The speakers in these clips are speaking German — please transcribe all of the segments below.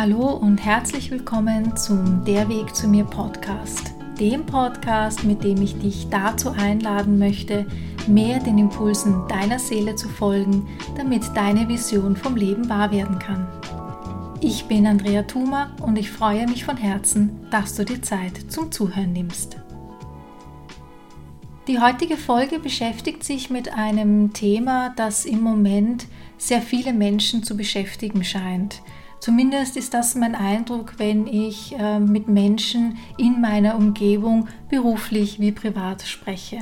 Hallo und herzlich willkommen zum Der Weg zu mir Podcast. Dem Podcast, mit dem ich dich dazu einladen möchte, mehr den Impulsen deiner Seele zu folgen, damit deine Vision vom Leben wahr werden kann. Ich bin Andrea Thuma und ich freue mich von Herzen, dass du dir Zeit zum Zuhören nimmst. Die heutige Folge beschäftigt sich mit einem Thema, das im Moment sehr viele Menschen zu beschäftigen scheint. Zumindest ist das mein Eindruck, wenn ich äh, mit Menschen in meiner Umgebung beruflich wie privat spreche.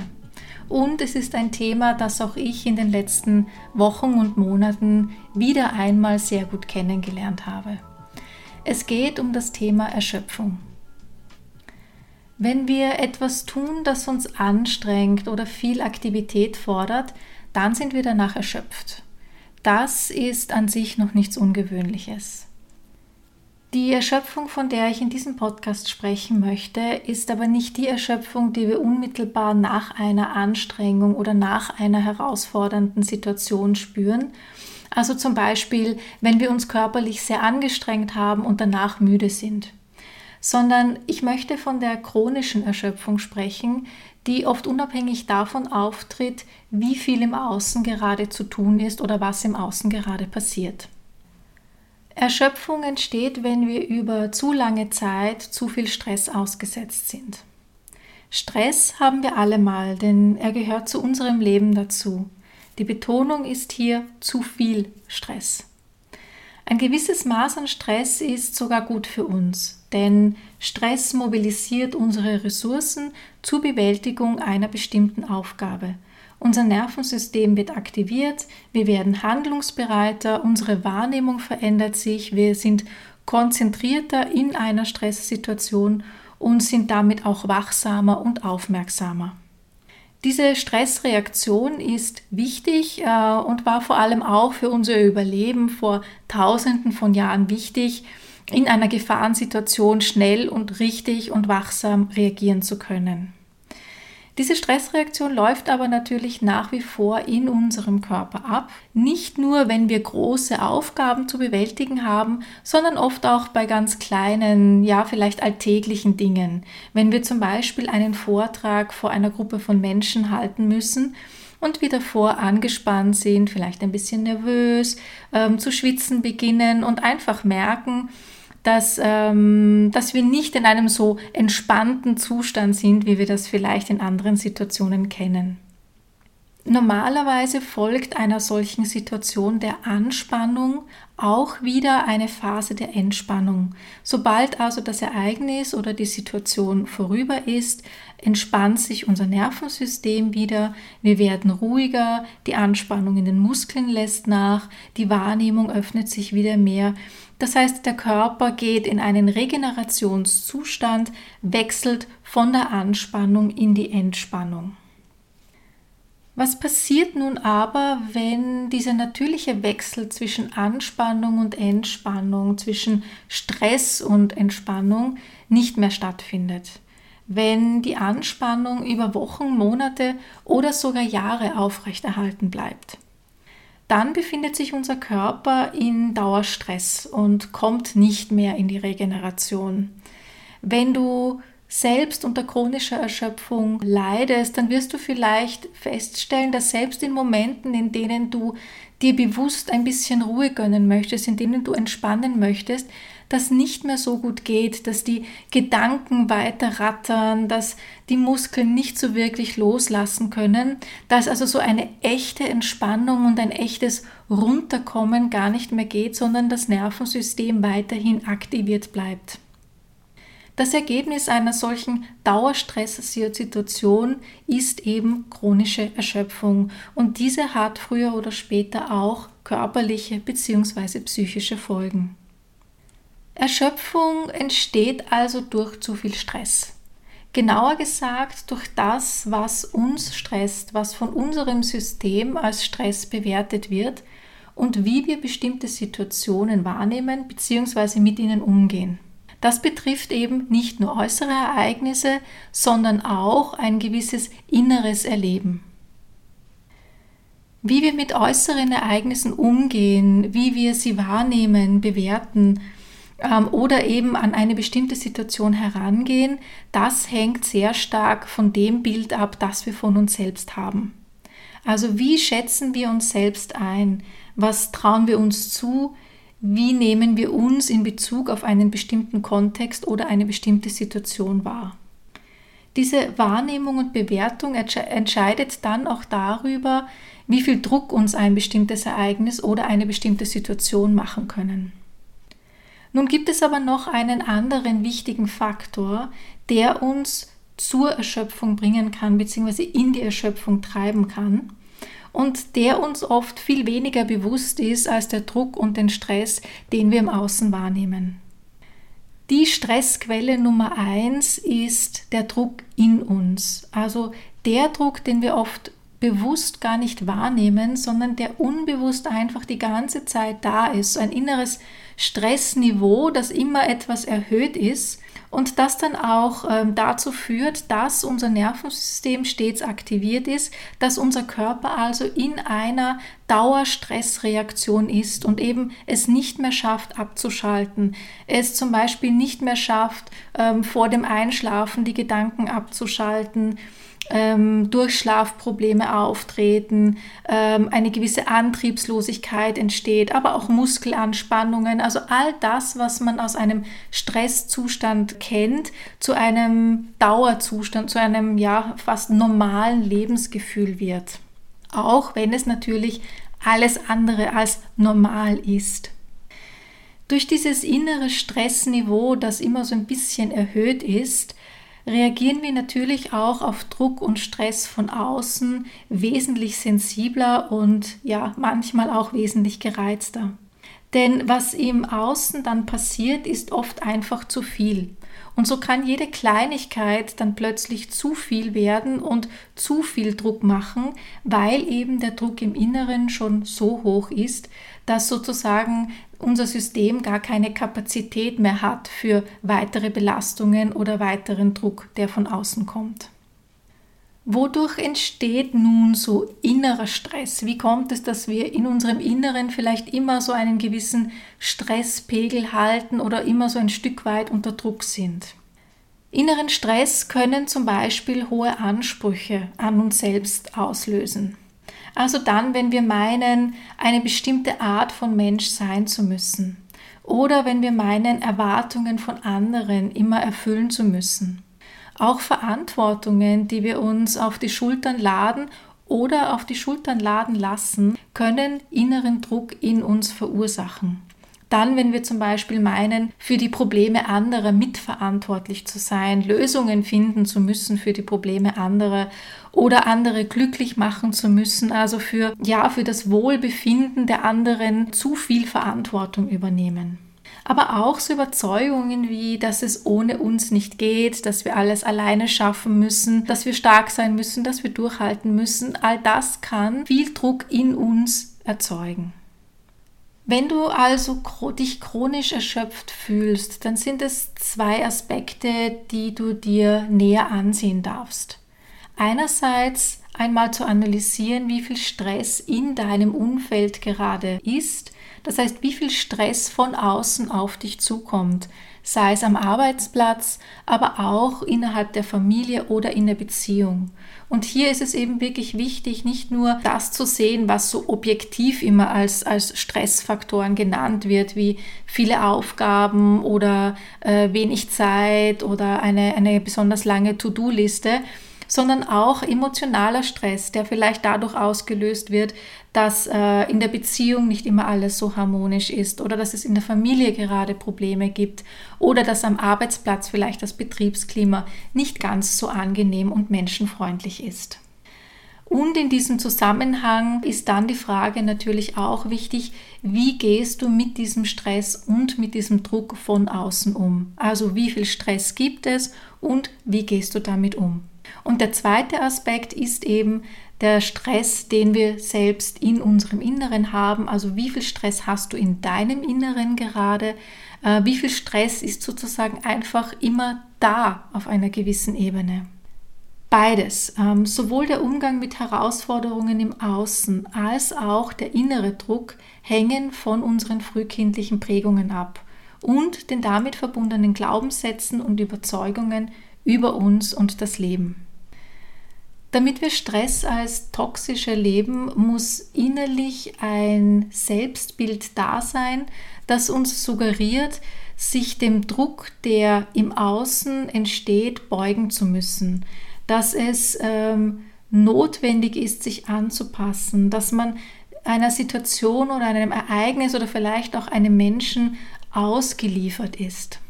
Und es ist ein Thema, das auch ich in den letzten Wochen und Monaten wieder einmal sehr gut kennengelernt habe. Es geht um das Thema Erschöpfung. Wenn wir etwas tun, das uns anstrengt oder viel Aktivität fordert, dann sind wir danach erschöpft. Das ist an sich noch nichts Ungewöhnliches. Die Erschöpfung, von der ich in diesem Podcast sprechen möchte, ist aber nicht die Erschöpfung, die wir unmittelbar nach einer Anstrengung oder nach einer herausfordernden Situation spüren. Also zum Beispiel, wenn wir uns körperlich sehr angestrengt haben und danach müde sind. Sondern ich möchte von der chronischen Erschöpfung sprechen, die oft unabhängig davon auftritt, wie viel im Außen gerade zu tun ist oder was im Außen gerade passiert. Erschöpfung entsteht, wenn wir über zu lange Zeit zu viel Stress ausgesetzt sind. Stress haben wir alle mal, denn er gehört zu unserem Leben dazu. Die Betonung ist hier zu viel Stress. Ein gewisses Maß an Stress ist sogar gut für uns, denn Stress mobilisiert unsere Ressourcen zur Bewältigung einer bestimmten Aufgabe unser Nervensystem wird aktiviert, wir werden handlungsbereiter, unsere Wahrnehmung verändert sich, wir sind konzentrierter in einer Stresssituation und sind damit auch wachsamer und aufmerksamer. Diese Stressreaktion ist wichtig äh, und war vor allem auch für unser Überleben vor Tausenden von Jahren wichtig, in einer Gefahrensituation schnell und richtig und wachsam reagieren zu können. Diese Stressreaktion läuft aber natürlich nach wie vor in unserem Körper ab. Nicht nur, wenn wir große Aufgaben zu bewältigen haben, sondern oft auch bei ganz kleinen, ja vielleicht alltäglichen Dingen. Wenn wir zum Beispiel einen Vortrag vor einer Gruppe von Menschen halten müssen, und wie davor angespannt sind, vielleicht ein bisschen nervös, ähm, zu schwitzen beginnen und einfach merken, dass, ähm, dass wir nicht in einem so entspannten Zustand sind, wie wir das vielleicht in anderen Situationen kennen. Normalerweise folgt einer solchen Situation der Anspannung auch wieder eine Phase der Entspannung. Sobald also das Ereignis oder die Situation vorüber ist, entspannt sich unser Nervensystem wieder, wir werden ruhiger, die Anspannung in den Muskeln lässt nach, die Wahrnehmung öffnet sich wieder mehr das heißt, der Körper geht in einen Regenerationszustand, wechselt von der Anspannung in die Entspannung. Was passiert nun aber, wenn dieser natürliche Wechsel zwischen Anspannung und Entspannung, zwischen Stress und Entspannung nicht mehr stattfindet? Wenn die Anspannung über Wochen, Monate oder sogar Jahre aufrechterhalten bleibt? Dann befindet sich unser Körper in Dauerstress und kommt nicht mehr in die Regeneration. Wenn du selbst unter chronischer Erschöpfung leidest, dann wirst du vielleicht feststellen, dass selbst in Momenten, in denen du dir bewusst ein bisschen Ruhe gönnen möchtest, in denen du entspannen möchtest, das nicht mehr so gut geht, dass die Gedanken weiter rattern, dass die Muskeln nicht so wirklich loslassen können, dass also so eine echte Entspannung und ein echtes Runterkommen gar nicht mehr geht, sondern das Nervensystem weiterhin aktiviert bleibt. Das Ergebnis einer solchen Dauerstresssituation ist eben chronische Erschöpfung und diese hat früher oder später auch körperliche bzw. psychische Folgen. Erschöpfung entsteht also durch zu viel Stress. Genauer gesagt durch das, was uns stresst, was von unserem System als Stress bewertet wird und wie wir bestimmte Situationen wahrnehmen bzw. mit ihnen umgehen. Das betrifft eben nicht nur äußere Ereignisse, sondern auch ein gewisses inneres Erleben. Wie wir mit äußeren Ereignissen umgehen, wie wir sie wahrnehmen, bewerten, ähm, oder eben an eine bestimmte Situation herangehen, das hängt sehr stark von dem Bild ab, das wir von uns selbst haben. Also wie schätzen wir uns selbst ein? Was trauen wir uns zu? Wie nehmen wir uns in Bezug auf einen bestimmten Kontext oder eine bestimmte Situation wahr? Diese Wahrnehmung und Bewertung entscheidet dann auch darüber, wie viel Druck uns ein bestimmtes Ereignis oder eine bestimmte Situation machen können. Nun gibt es aber noch einen anderen wichtigen Faktor, der uns zur Erschöpfung bringen kann, beziehungsweise in die Erschöpfung treiben kann und der uns oft viel weniger bewusst ist als der Druck und den Stress, den wir im Außen wahrnehmen. Die Stressquelle Nummer eins ist der Druck in uns. Also der Druck, den wir oft bewusst gar nicht wahrnehmen, sondern der unbewusst einfach die ganze Zeit da ist. Ein inneres Stressniveau, das immer etwas erhöht ist und das dann auch ähm, dazu führt, dass unser Nervensystem stets aktiviert ist, dass unser Körper also in einer Dauerstressreaktion ist und eben es nicht mehr schafft abzuschalten, es zum Beispiel nicht mehr schafft, ähm, vor dem Einschlafen die Gedanken abzuschalten, ähm, Durchschlafprobleme auftreten, ähm, eine gewisse Antriebslosigkeit entsteht, aber auch Muskelanspannungen, also all das, was man aus einem Stresszustand kennt, zu einem Dauerzustand, zu einem ja fast normalen Lebensgefühl wird. Auch wenn es natürlich alles andere als normal ist. Durch dieses innere Stressniveau, das immer so ein bisschen erhöht ist, reagieren wir natürlich auch auf Druck und Stress von außen wesentlich sensibler und ja, manchmal auch wesentlich gereizter. Denn was im Außen dann passiert, ist oft einfach zu viel. Und so kann jede Kleinigkeit dann plötzlich zu viel werden und zu viel Druck machen, weil eben der Druck im Inneren schon so hoch ist, dass sozusagen unser System gar keine Kapazität mehr hat für weitere Belastungen oder weiteren Druck, der von außen kommt. Wodurch entsteht nun so innerer Stress? Wie kommt es, dass wir in unserem Inneren vielleicht immer so einen gewissen Stresspegel halten oder immer so ein Stück weit unter Druck sind? Inneren Stress können zum Beispiel hohe Ansprüche an uns selbst auslösen. Also dann, wenn wir meinen, eine bestimmte Art von Mensch sein zu müssen. Oder wenn wir meinen, Erwartungen von anderen immer erfüllen zu müssen. Auch Verantwortungen, die wir uns auf die Schultern laden oder auf die Schultern laden lassen, können inneren Druck in uns verursachen. Dann, wenn wir zum Beispiel meinen, für die Probleme anderer mitverantwortlich zu sein, Lösungen finden zu müssen für die Probleme anderer oder andere glücklich machen zu müssen, also für, ja, für das Wohlbefinden der anderen zu viel Verantwortung übernehmen aber auch so Überzeugungen wie, dass es ohne uns nicht geht, dass wir alles alleine schaffen müssen, dass wir stark sein müssen, dass wir durchhalten müssen. All das kann viel Druck in uns erzeugen. Wenn du also dich chronisch erschöpft fühlst, dann sind es zwei Aspekte, die du dir näher ansehen darfst. Einerseits einmal zu analysieren, wie viel Stress in deinem Umfeld gerade ist, das heißt, wie viel Stress von außen auf dich zukommt, sei es am Arbeitsplatz, aber auch innerhalb der Familie oder in der Beziehung. Und hier ist es eben wirklich wichtig, nicht nur das zu sehen, was so objektiv immer als, als Stressfaktoren genannt wird, wie viele Aufgaben oder äh, wenig Zeit oder eine, eine besonders lange To-Do-Liste, sondern auch emotionaler Stress, der vielleicht dadurch ausgelöst wird, dass äh, in der Beziehung nicht immer alles so harmonisch ist oder dass es in der Familie gerade Probleme gibt oder dass am Arbeitsplatz vielleicht das Betriebsklima nicht ganz so angenehm und menschenfreundlich ist. Und in diesem Zusammenhang ist dann die Frage natürlich auch wichtig, wie gehst du mit diesem Stress und mit diesem Druck von außen um? Also wie viel Stress gibt es und wie gehst du damit um? Und der zweite Aspekt ist eben der Stress, den wir selbst in unserem Inneren haben. Also wie viel Stress hast du in deinem Inneren gerade? Äh, wie viel Stress ist sozusagen einfach immer da auf einer gewissen Ebene? Beides, ähm, sowohl der Umgang mit Herausforderungen im Außen als auch der innere Druck hängen von unseren frühkindlichen Prägungen ab. und den damit verbundenen Glaubenssätzen und Überzeugungen über uns und das Leben. Damit wir Stress als toxisch erleben, muss innerlich ein Selbstbild da sein, das uns suggeriert, sich dem Druck, der im Außen entsteht, beugen zu müssen, dass es ähm, notwendig ist, sich anzupassen, dass man einer Situation oder einem Ereignis oder vielleicht auch einem Menschen ausgeliefert ist.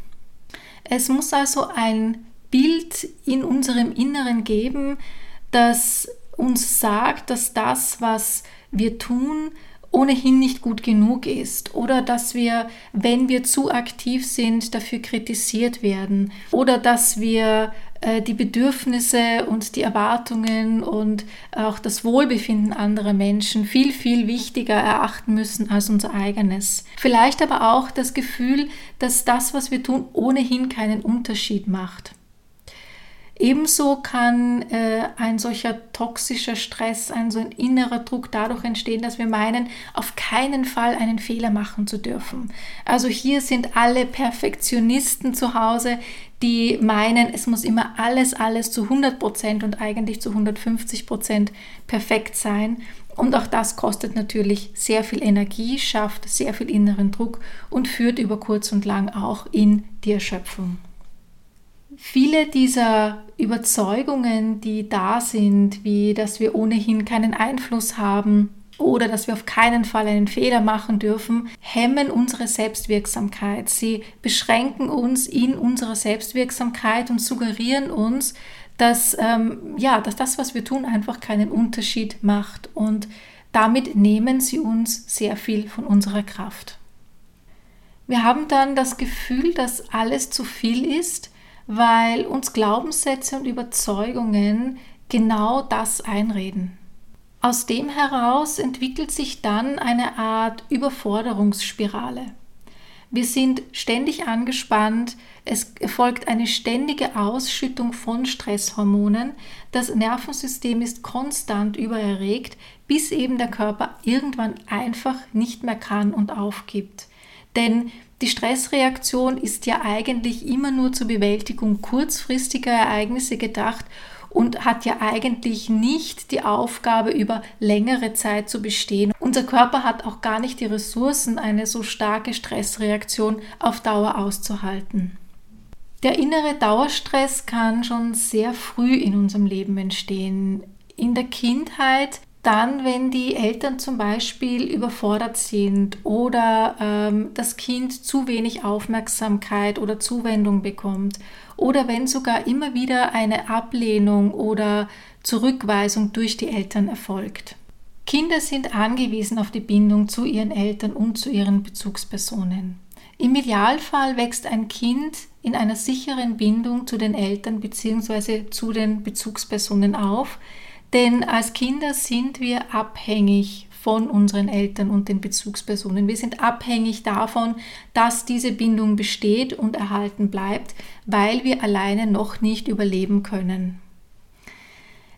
Es muss also ein Bild in unserem Inneren geben, das uns sagt, dass das, was wir tun, ohnehin nicht gut genug ist oder dass wir, wenn wir zu aktiv sind, dafür kritisiert werden oder dass wir äh, die Bedürfnisse und die Erwartungen und auch das Wohlbefinden anderer Menschen viel, viel wichtiger erachten müssen als unser eigenes. Vielleicht aber auch das Gefühl, dass das, was wir tun, ohnehin keinen Unterschied macht. Ebenso kann äh, ein solcher toxischer Stress, ein so ein innerer Druck dadurch entstehen, dass wir meinen, auf keinen Fall einen Fehler machen zu dürfen. Also hier sind alle Perfektionisten zu Hause, die meinen, es muss immer alles, alles zu 100 Prozent und eigentlich zu 150 Prozent perfekt sein. Und auch das kostet natürlich sehr viel Energie, schafft sehr viel inneren Druck und führt über kurz und lang auch in die Erschöpfung. Viele dieser Überzeugungen, die da sind, wie dass wir ohnehin keinen Einfluss haben oder dass wir auf keinen Fall einen Fehler machen dürfen, hemmen unsere Selbstwirksamkeit. Sie beschränken uns in unserer Selbstwirksamkeit und suggerieren uns, dass, ähm, ja, dass das, was wir tun, einfach keinen Unterschied macht. Und damit nehmen sie uns sehr viel von unserer Kraft. Wir haben dann das Gefühl, dass alles zu viel ist weil uns Glaubenssätze und Überzeugungen genau das einreden. Aus dem heraus entwickelt sich dann eine Art Überforderungsspirale. Wir sind ständig angespannt, es erfolgt eine ständige Ausschüttung von Stresshormonen, das Nervensystem ist konstant übererregt, bis eben der Körper irgendwann einfach nicht mehr kann und aufgibt. Denn die Stressreaktion ist ja eigentlich immer nur zur Bewältigung kurzfristiger Ereignisse gedacht und hat ja eigentlich nicht die Aufgabe, über längere Zeit zu bestehen. Unser Körper hat auch gar nicht die Ressourcen, eine so starke Stressreaktion auf Dauer auszuhalten. Der innere Dauerstress kann schon sehr früh in unserem Leben entstehen. In der Kindheit dann, wenn die Eltern zum Beispiel überfordert sind oder ähm, das Kind zu wenig Aufmerksamkeit oder Zuwendung bekommt oder wenn sogar immer wieder eine Ablehnung oder Zurückweisung durch die Eltern erfolgt. Kinder sind angewiesen auf die Bindung zu ihren Eltern und zu ihren Bezugspersonen. Im Idealfall wächst ein Kind in einer sicheren Bindung zu den Eltern bzw. zu den Bezugspersonen auf, denn als Kinder sind wir abhängig von unseren Eltern und den Bezugspersonen. Wir sind abhängig davon, dass diese Bindung besteht und erhalten bleibt, weil wir alleine noch nicht überleben können.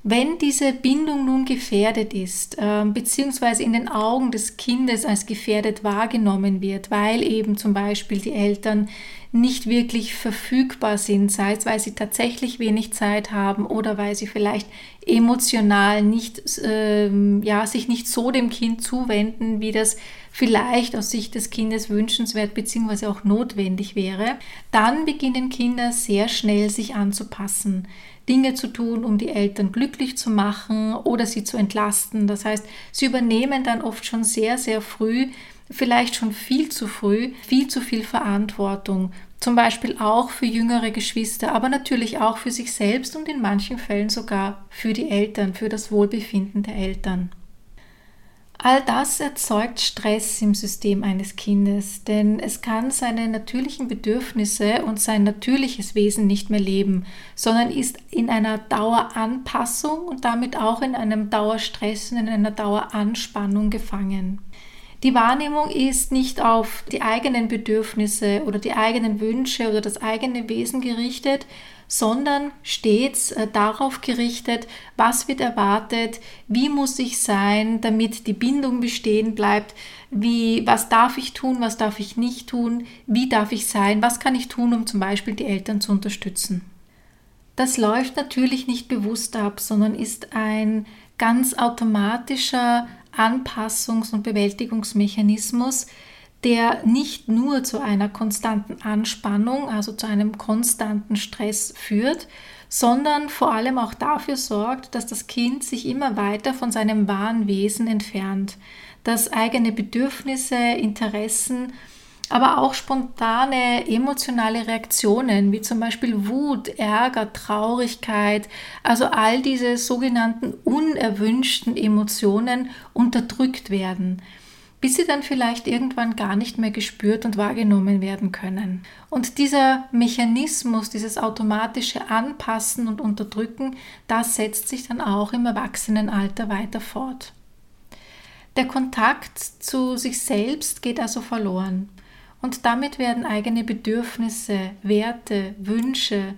Wenn diese Bindung nun gefährdet ist, äh, beziehungsweise in den Augen des Kindes als gefährdet wahrgenommen wird, weil eben zum Beispiel die Eltern nicht wirklich verfügbar sind, sei es, weil sie tatsächlich wenig Zeit haben oder weil sie vielleicht emotional nicht, ähm, ja, sich nicht so dem Kind zuwenden, wie das vielleicht aus Sicht des Kindes wünschenswert bzw. auch notwendig wäre, dann beginnen Kinder sehr schnell sich anzupassen. Dinge zu tun, um die Eltern glücklich zu machen oder sie zu entlasten. Das heißt, sie übernehmen dann oft schon sehr, sehr früh vielleicht schon viel zu früh viel zu viel Verantwortung, zum Beispiel auch für jüngere Geschwister, aber natürlich auch für sich selbst und in manchen Fällen sogar für die Eltern, für das Wohlbefinden der Eltern. All das erzeugt Stress im System eines Kindes, denn es kann seine natürlichen Bedürfnisse und sein natürliches Wesen nicht mehr leben, sondern ist in einer Daueranpassung und damit auch in einem Dauerstress und in einer Daueranspannung gefangen. Die Wahrnehmung ist nicht auf die eigenen Bedürfnisse oder die eigenen Wünsche oder das eigene Wesen gerichtet, sondern stets äh, darauf gerichtet, was wird erwartet, wie muss ich sein, damit die Bindung bestehen bleibt, wie, was darf ich tun, was darf ich nicht tun, wie darf ich sein, was kann ich tun, um zum Beispiel die Eltern zu unterstützen. Das läuft natürlich nicht bewusst ab, sondern ist ein ganz automatischer Anpassungs- und Bewältigungsmechanismus, der nicht nur zu einer konstanten Anspannung, also zu einem konstanten Stress führt, sondern vor allem auch dafür sorgt, dass das Kind sich immer weiter von seinem wahren Wesen entfernt, dass eigene Bedürfnisse, Interessen aber auch spontane emotionale Reaktionen, wie zum Beispiel Wut, Ärger, Traurigkeit, also all diese sogenannten unerwünschten Emotionen unterdrückt werden, bis sie dann vielleicht irgendwann gar nicht mehr gespürt und wahrgenommen werden können. Und dieser Mechanismus, dieses automatische Anpassen und Unterdrücken, das setzt sich dann auch im Erwachsenenalter weiter fort. Der Kontakt zu sich selbst geht also verloren. Und damit werden eigene Bedürfnisse, Werte, Wünsche,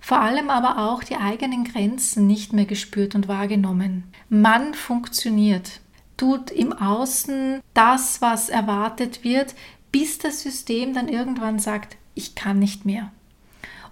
vor allem aber auch die eigenen Grenzen nicht mehr gespürt und wahrgenommen. Man funktioniert, tut im Außen das, was erwartet wird, bis das System dann irgendwann sagt, ich kann nicht mehr.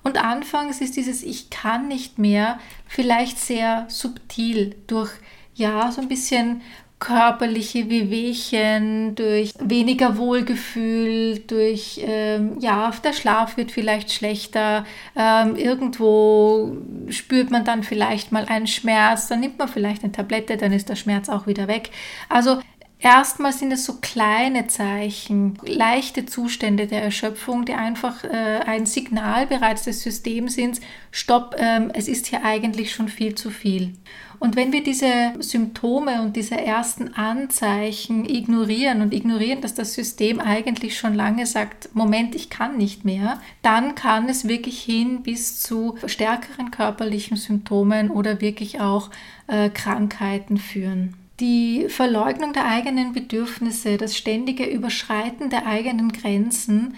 Und anfangs ist dieses Ich kann nicht mehr vielleicht sehr subtil durch ja, so ein bisschen körperliche Wehwehchen, durch weniger Wohlgefühl, durch, ähm, ja, der Schlaf wird vielleicht schlechter, ähm, irgendwo spürt man dann vielleicht mal einen Schmerz, dann nimmt man vielleicht eine Tablette, dann ist der Schmerz auch wieder weg. Also Erstmal sind es so kleine Zeichen, leichte Zustände der Erschöpfung, die einfach äh, ein Signal bereits des Systems sind, stopp, ähm, es ist hier eigentlich schon viel zu viel. Und wenn wir diese Symptome und diese ersten Anzeichen ignorieren und ignorieren, dass das System eigentlich schon lange sagt, Moment, ich kann nicht mehr, dann kann es wirklich hin bis zu stärkeren körperlichen Symptomen oder wirklich auch äh, Krankheiten führen. Die Verleugnung der eigenen Bedürfnisse, das ständige Überschreiten der eigenen Grenzen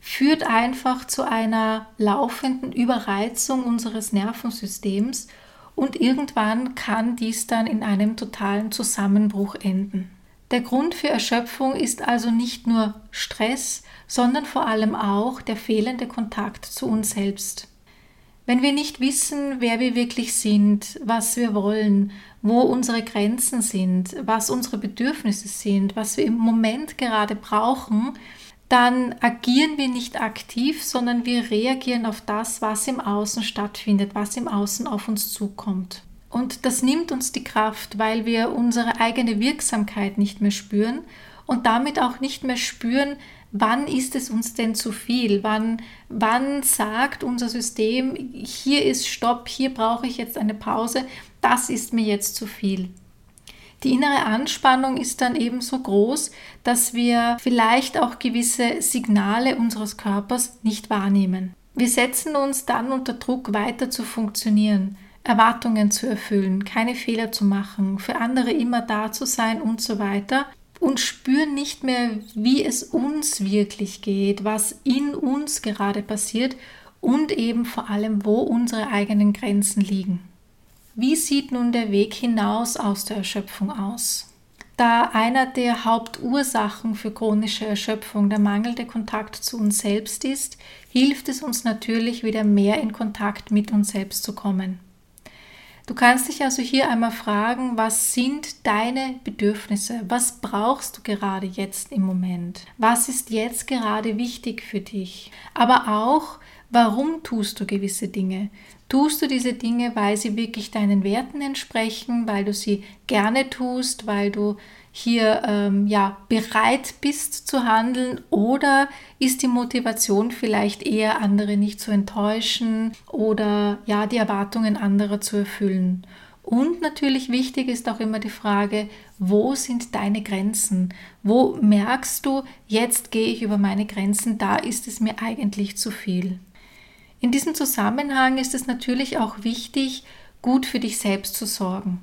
führt einfach zu einer laufenden Überreizung unseres Nervensystems und irgendwann kann dies dann in einem totalen Zusammenbruch enden. Der Grund für Erschöpfung ist also nicht nur Stress, sondern vor allem auch der fehlende Kontakt zu uns selbst. Wenn wir nicht wissen, wer wir wirklich sind, was wir wollen, wo unsere Grenzen sind, was unsere Bedürfnisse sind, was wir im Moment gerade brauchen, dann agieren wir nicht aktiv, sondern wir reagieren auf das, was im Außen stattfindet, was im Außen auf uns zukommt. Und das nimmt uns die Kraft, weil wir unsere eigene Wirksamkeit nicht mehr spüren und damit auch nicht mehr spüren, wann ist es uns denn zu viel? Wann, wann sagt unser System, hier ist Stopp, hier brauche ich jetzt eine Pause, das ist mir jetzt zu viel. Die innere Anspannung ist dann eben so groß, dass wir vielleicht auch gewisse Signale unseres Körpers nicht wahrnehmen. Wir setzen uns dann unter Druck, weiter zu funktionieren, Erwartungen zu erfüllen, keine Fehler zu machen, für andere immer da zu sein und so weiter und spüren nicht mehr, wie es uns wirklich geht, was in uns gerade passiert und eben vor allem, wo unsere eigenen Grenzen liegen. Wie sieht nun der Weg hinaus aus der Erschöpfung aus? Da einer der Hauptursachen für chronische Erschöpfung der mangelnde Kontakt zu uns selbst ist, hilft es uns natürlich wieder mehr in Kontakt mit uns selbst zu kommen. Du kannst dich also hier einmal fragen, was sind deine Bedürfnisse? Was brauchst du gerade jetzt im Moment? Was ist jetzt gerade wichtig für dich? Aber auch, warum tust du gewisse Dinge? Tust du diese Dinge, weil sie wirklich deinen Werten entsprechen, weil du sie gerne tust, weil du hier ähm, ja bereit bist zu handeln oder ist die Motivation vielleicht eher andere nicht zu enttäuschen oder ja die Erwartungen anderer zu erfüllen? Und natürlich wichtig ist auch immer die Frage, wo sind deine Grenzen? Wo merkst du, jetzt gehe ich über meine Grenzen, da ist es mir eigentlich zu viel. In diesem Zusammenhang ist es natürlich auch wichtig, gut für dich selbst zu sorgen,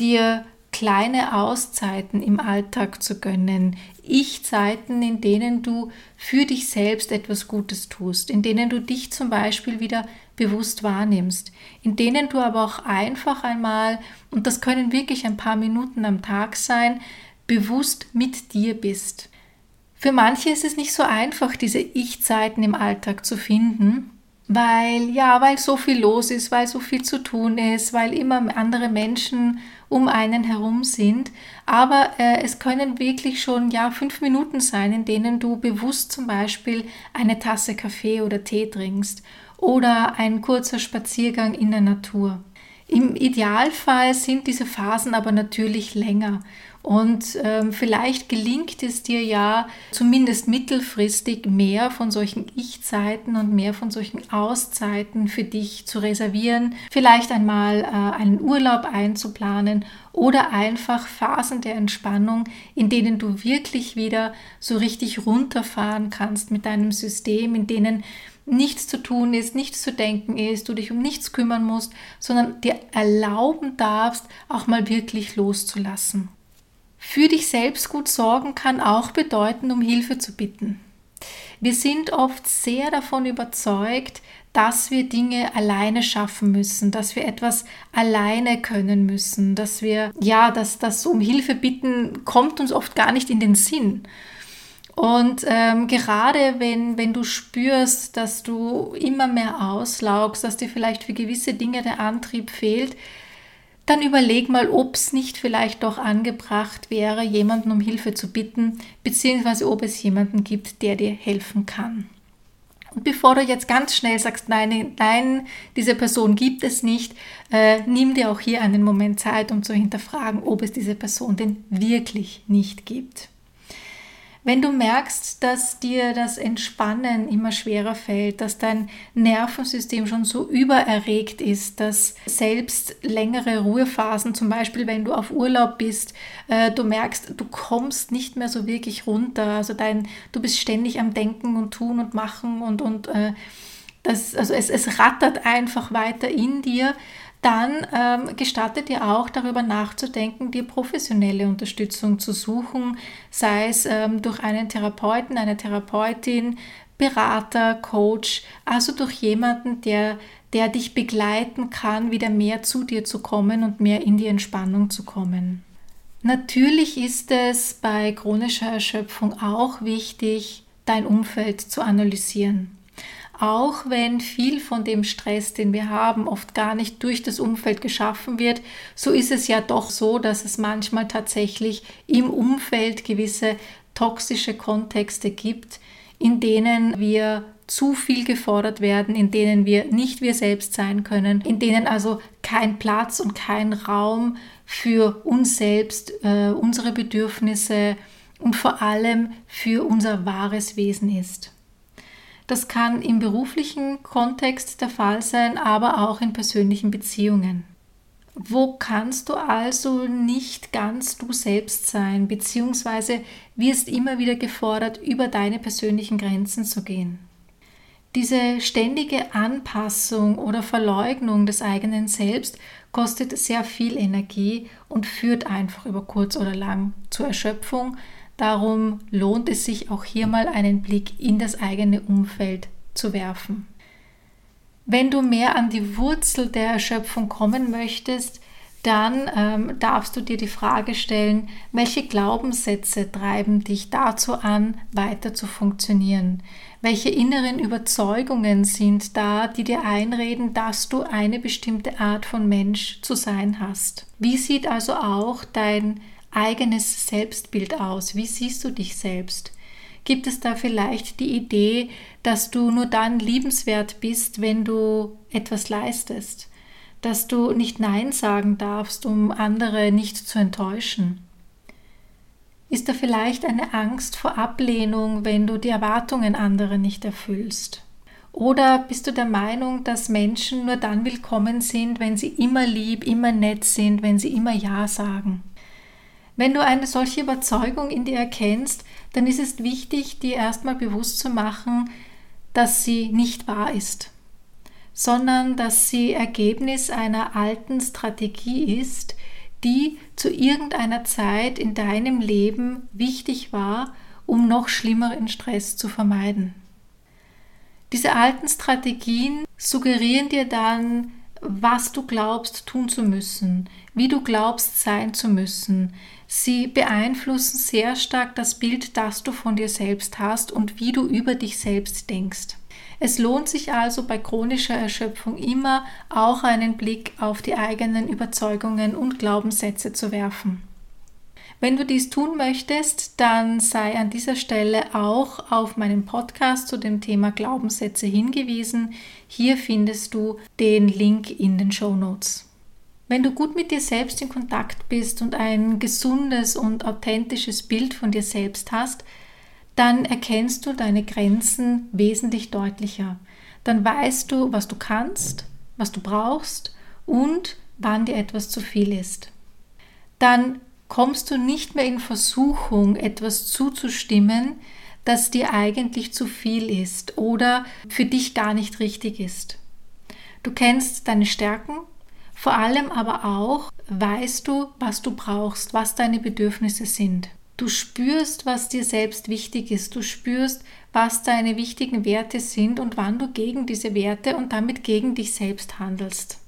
dir kleine Auszeiten im Alltag zu gönnen. Ich-Zeiten, in denen du für dich selbst etwas Gutes tust, in denen du dich zum Beispiel wieder bewusst wahrnimmst, in denen du aber auch einfach einmal, und das können wirklich ein paar Minuten am Tag sein, bewusst mit dir bist. Für manche ist es nicht so einfach, diese Ich-Zeiten im Alltag zu finden, weil ja, weil so viel los ist, weil so viel zu tun ist, weil immer andere Menschen um einen herum sind. Aber äh, es können wirklich schon ja fünf Minuten sein, in denen du bewusst zum Beispiel eine Tasse Kaffee oder Tee trinkst oder ein kurzer Spaziergang in der Natur. Im Idealfall sind diese Phasen aber natürlich länger. Und ähm, vielleicht gelingt es dir ja zumindest mittelfristig mehr von solchen Ich-Zeiten und mehr von solchen Auszeiten für dich zu reservieren, vielleicht einmal äh, einen Urlaub einzuplanen oder einfach Phasen der Entspannung, in denen du wirklich wieder so richtig runterfahren kannst mit deinem System, in denen nichts zu tun ist, nichts zu denken ist, du dich um nichts kümmern musst, sondern dir erlauben darfst, auch mal wirklich loszulassen. Für dich selbst gut sorgen kann auch bedeuten, um Hilfe zu bitten. Wir sind oft sehr davon überzeugt, dass wir Dinge alleine schaffen müssen, dass wir etwas alleine können müssen, dass wir, ja, dass das um Hilfe bitten kommt uns oft gar nicht in den Sinn. Und ähm, gerade wenn, wenn du spürst, dass du immer mehr auslaugst, dass dir vielleicht für gewisse Dinge der Antrieb fehlt, dann überleg mal, ob es nicht vielleicht doch angebracht wäre, jemanden um Hilfe zu bitten, beziehungsweise ob es jemanden gibt, der dir helfen kann. Und bevor du jetzt ganz schnell sagst, nein, nein, diese Person gibt es nicht, äh, nimm dir auch hier einen Moment Zeit, um zu hinterfragen, ob es diese Person denn wirklich nicht gibt. Wenn du merkst, dass dir das Entspannen immer schwerer fällt, dass dein Nervensystem schon so übererregt ist, dass selbst längere Ruhephasen, zum Beispiel wenn du auf Urlaub bist, äh, du merkst, du kommst nicht mehr so wirklich runter. Also dein, du bist ständig am Denken und Tun und Machen und, und äh, das, also es, es rattert einfach weiter in dir dann ähm, gestattet dir auch darüber nachzudenken, dir professionelle Unterstützung zu suchen, sei es ähm, durch einen Therapeuten, eine Therapeutin, Berater, Coach, also durch jemanden, der, der dich begleiten kann, wieder mehr zu dir zu kommen und mehr in die Entspannung zu kommen. Natürlich ist es bei chronischer Erschöpfung auch wichtig, dein Umfeld zu analysieren auch wenn viel von dem Stress, den wir haben, oft gar nicht durch das Umfeld geschaffen wird, so ist es ja doch so, dass es manchmal tatsächlich im Umfeld gewisse toxische Kontexte gibt, in denen wir zu viel gefordert werden, in denen wir nicht wir selbst sein können, in denen also kein Platz und kein Raum für uns selbst, äh, unsere Bedürfnisse und vor allem für unser wahres Wesen ist. Das kann im beruflichen Kontext der Fall sein, aber auch in persönlichen Beziehungen. Wo kannst du also nicht ganz du selbst sein, beziehungsweise wirst immer wieder gefordert, über deine persönlichen Grenzen zu gehen? Diese ständige Anpassung oder Verleugnung des eigenen Selbst kostet sehr viel Energie und führt einfach über kurz oder lang zur Erschöpfung, Darum lohnt es sich auch hier mal einen Blick in das eigene Umfeld zu werfen. Wenn du mehr an die Wurzel der Erschöpfung kommen möchtest, dann ähm, darfst du dir die Frage stellen, welche Glaubenssätze treiben dich dazu an, weiter zu funktionieren? Welche inneren Überzeugungen sind da, die dir einreden, dass du eine bestimmte Art von Mensch zu sein hast? Wie sieht also auch dein eigenes Selbstbild aus? Wie siehst du dich selbst? Gibt es da vielleicht die Idee, dass du nur dann liebenswert bist, wenn du etwas leistest? Dass du nicht Nein sagen darfst, um andere nicht zu enttäuschen? Ist da vielleicht eine Angst vor Ablehnung, wenn du die Erwartungen anderer nicht erfüllst? Oder bist du der Meinung, dass Menschen nur dann willkommen sind, wenn sie immer lieb, immer nett sind, wenn sie immer Ja sagen? Wenn du eine solche Überzeugung in dir erkennst, dann ist es wichtig, dir erstmal bewusst zu machen, dass sie nicht wahr ist, sondern dass sie Ergebnis einer alten Strategie ist, die zu irgendeiner Zeit in deinem Leben wichtig war, um noch schlimmeren Stress zu vermeiden. Diese alten Strategien suggerieren dir dann, was du glaubst tun zu müssen, wie du glaubst sein zu müssen. Sie beeinflussen sehr stark das Bild, das du von dir selbst hast und wie du über dich selbst denkst. Es lohnt sich also bei chronischer Erschöpfung immer auch einen Blick auf die eigenen Überzeugungen und Glaubenssätze zu werfen. Wenn du dies tun möchtest, dann sei an dieser Stelle auch auf meinen Podcast zu dem Thema Glaubenssätze hingewiesen. Hier findest du den Link in den Show Notes. Wenn du gut mit dir selbst in Kontakt bist und ein gesundes und authentisches Bild von dir selbst hast, dann erkennst du deine Grenzen wesentlich deutlicher. Dann weißt du, was du kannst, was du brauchst und wann dir etwas zu viel ist. Dann kommst du nicht mehr in Versuchung, etwas zuzustimmen, das dir eigentlich zu viel ist oder für dich gar nicht richtig ist. Du kennst deine Stärken, vor allem aber auch weißt du, was du brauchst, was deine Bedürfnisse sind. Du spürst, was dir selbst wichtig ist. Du spürst, was deine wichtigen Werte sind und wann du gegen diese Werte und damit gegen dich selbst handelst.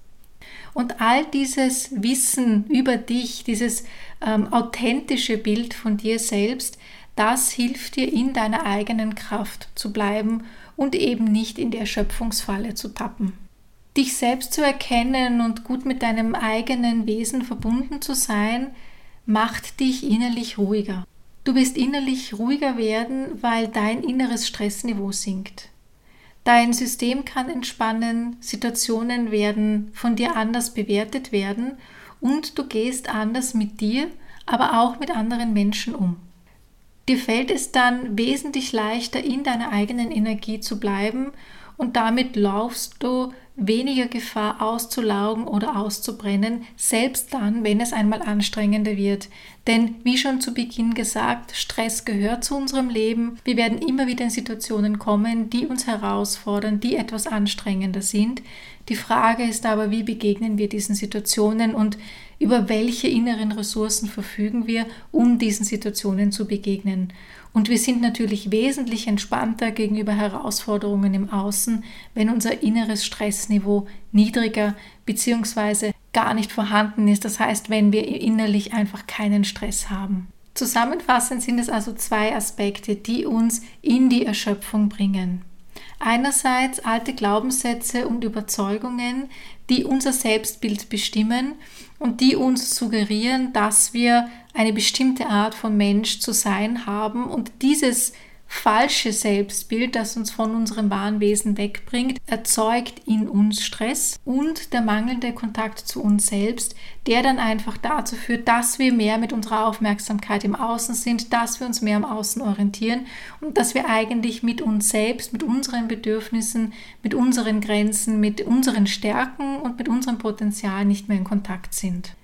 Und all dieses Wissen über dich, dieses ähm, authentische Bild von dir selbst, das hilft dir in deiner eigenen Kraft zu bleiben und eben nicht in der Erschöpfungsfalle zu tappen. Dich selbst zu erkennen und gut mit deinem eigenen Wesen verbunden zu sein, macht dich innerlich ruhiger. Du wirst innerlich ruhiger werden, weil dein inneres Stressniveau sinkt. Dein System kann entspannen, Situationen werden von dir anders bewertet werden und du gehst anders mit dir, aber auch mit anderen Menschen um. Dir fällt es dann wesentlich leichter, in deiner eigenen Energie zu bleiben und damit laufst du weniger Gefahr auszulaugen oder auszubrennen, selbst dann, wenn es einmal anstrengender wird. Denn wie schon zu Beginn gesagt, Stress gehört zu unserem Leben. Wir werden immer wieder in Situationen kommen, die uns herausfordern, die etwas anstrengender sind. Die Frage ist aber, wie begegnen wir diesen Situationen und über welche inneren Ressourcen verfügen wir, um diesen Situationen zu begegnen. Und wir sind natürlich wesentlich entspannter gegenüber Herausforderungen im Außen, wenn unser inneres Stressniveau niedriger bzw. gar nicht vorhanden ist. Das heißt, wenn wir innerlich einfach keinen Stress haben. Zusammenfassend sind es also zwei Aspekte, die uns in die Erschöpfung bringen. Einerseits alte Glaubenssätze und Überzeugungen, die unser Selbstbild bestimmen und die uns suggerieren, dass wir eine bestimmte Art von Mensch zu sein haben und dieses falsche Selbstbild, das uns von unserem wahren Wesen wegbringt, erzeugt in uns Stress und der mangelnde Kontakt zu uns selbst, der dann einfach dazu führt, dass wir mehr mit unserer Aufmerksamkeit im Außen sind, dass wir uns mehr am Außen orientieren und dass wir eigentlich mit uns selbst, mit unseren Bedürfnissen, mit unseren Grenzen, mit unseren Stärken und mit unserem Potenzial nicht mehr in Kontakt sind.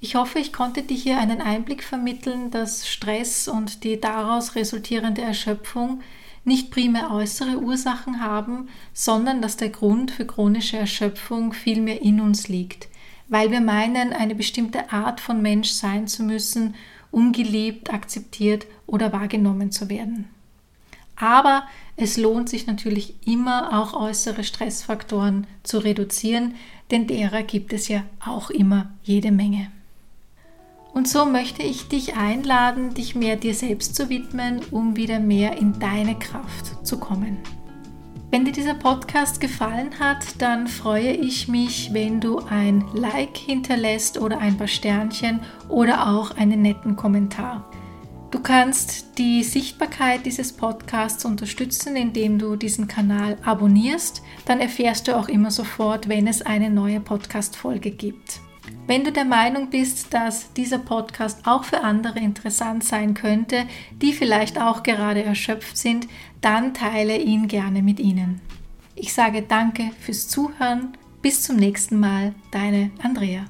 Ich hoffe, ich konnte dir hier einen Einblick vermitteln, dass Stress und die daraus resultierende Erschöpfung nicht primär äußere Ursachen haben, sondern dass der Grund für chronische Erschöpfung vielmehr in uns liegt, weil wir meinen, eine bestimmte Art von Mensch sein zu müssen, um geliebt, akzeptiert oder wahrgenommen zu werden. Aber es lohnt sich natürlich immer auch äußere Stressfaktoren zu reduzieren, denn derer gibt es ja auch immer jede Menge. Und so möchte ich dich einladen, dich mehr dir selbst zu widmen, um wieder mehr in deine Kraft zu kommen. Wenn dir dieser Podcast gefallen hat, dann freue ich mich, wenn du ein Like hinterlässt oder ein paar Sternchen oder auch einen netten Kommentar. Du kannst die Sichtbarkeit dieses Podcasts unterstützen, indem du diesen Kanal abonnierst. Dann erfährst du auch immer sofort, wenn es eine neue Podcast-Folge gibt. Wenn du der Meinung bist, dass dieser Podcast auch für andere interessant sein könnte, die vielleicht auch gerade erschöpft sind, dann teile ihn gerne mit ihnen. Ich sage danke fürs Zuhören. Bis zum nächsten Mal, deine Andrea.